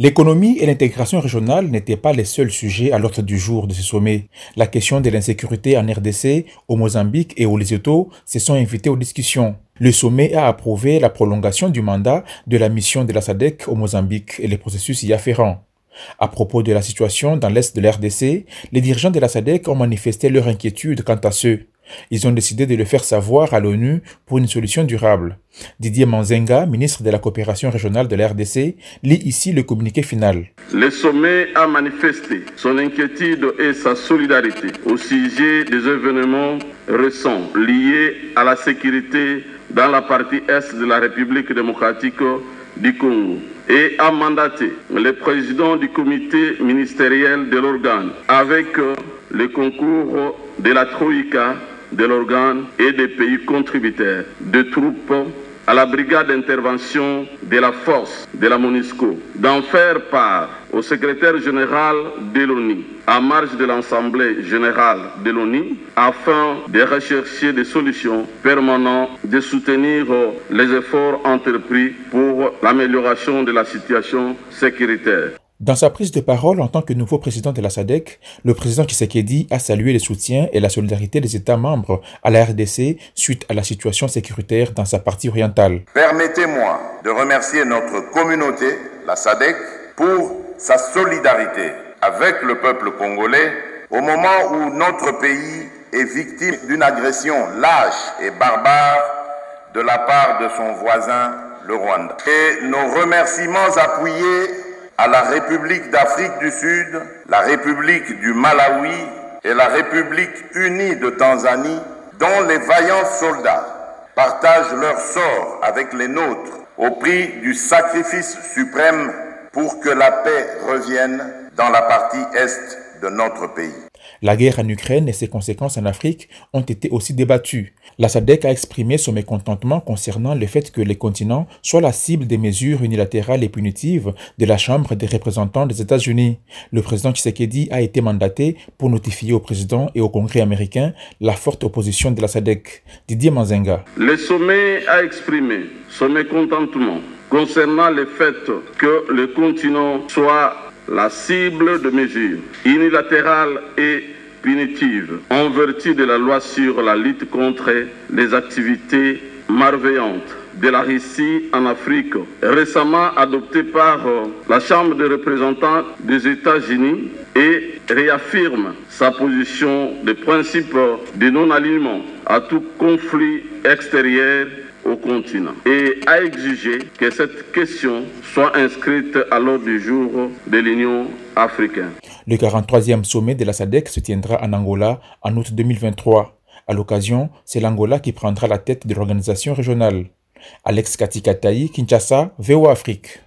L'économie et l'intégration régionale n'étaient pas les seuls sujets à l'ordre du jour de ce sommet. La question de l'insécurité en RDC, au Mozambique et au Lesotho se sont invités aux discussions. Le sommet a approuvé la prolongation du mandat de la mission de la SADC au Mozambique et les processus y afférents. À propos de la situation dans l'est de l'RDC, les dirigeants de la SADC ont manifesté leur inquiétude quant à ce. Ils ont décidé de le faire savoir à l'ONU pour une solution durable. Didier Manzenga, ministre de la coopération régionale de la RDC, lit ici le communiqué final. Le sommet a manifesté son inquiétude et sa solidarité au sujet des événements récents liés à la sécurité dans la partie est de la République démocratique du Congo et a mandaté le président du comité ministériel de l'organe avec le concours de la Troïka de l'organe et des pays contributeurs de troupes à la brigade d'intervention de la force de la MONUSCO d'en faire part au secrétaire général de l'ONU à marge de l'Assemblée générale de l'ONU afin de rechercher des solutions permanentes, de soutenir les efforts entrepris pour l'amélioration de la situation sécuritaire. Dans sa prise de parole en tant que nouveau président de la SADC, le président Tshisekedi a salué le soutien et la solidarité des États membres à la RDC suite à la situation sécuritaire dans sa partie orientale. Permettez-moi de remercier notre communauté, la SADC, pour sa solidarité avec le peuple congolais au moment où notre pays est victime d'une agression lâche et barbare de la part de son voisin, le Rwanda. Et nos remerciements appuyés à la République d'Afrique du Sud, la République du Malawi et la République unie de Tanzanie, dont les vaillants soldats partagent leur sort avec les nôtres au prix du sacrifice suprême pour que la paix revienne dans la partie est de notre pays. La guerre en Ukraine et ses conséquences en Afrique ont été aussi débattues. La SADC a exprimé son mécontentement concernant le fait que les continents soient la cible des mesures unilatérales et punitives de la Chambre des représentants des États-Unis. Le président Tshisekedi a été mandaté pour notifier au président et au Congrès américain la forte opposition de la SADC. Didier Manzenga. Le sommet a exprimé son mécontentement concernant le fait que le continent soit la cible de mesures unilatérales et punitive en vertu de la loi sur la lutte contre les activités malveillantes de la Russie en Afrique, récemment adoptée par la Chambre des représentants des États-Unis et réaffirme sa position de principe de non-alignement à tout conflit extérieur au continent et a exigé que cette question soit inscrite à l'ordre du jour de l'Union africaine. Le 43e sommet de la SADC se tiendra en Angola en août 2023. À l'occasion, c'est l'Angola qui prendra la tête de l'organisation régionale. Alex Katikataï, Kinshasa, VO Afrique.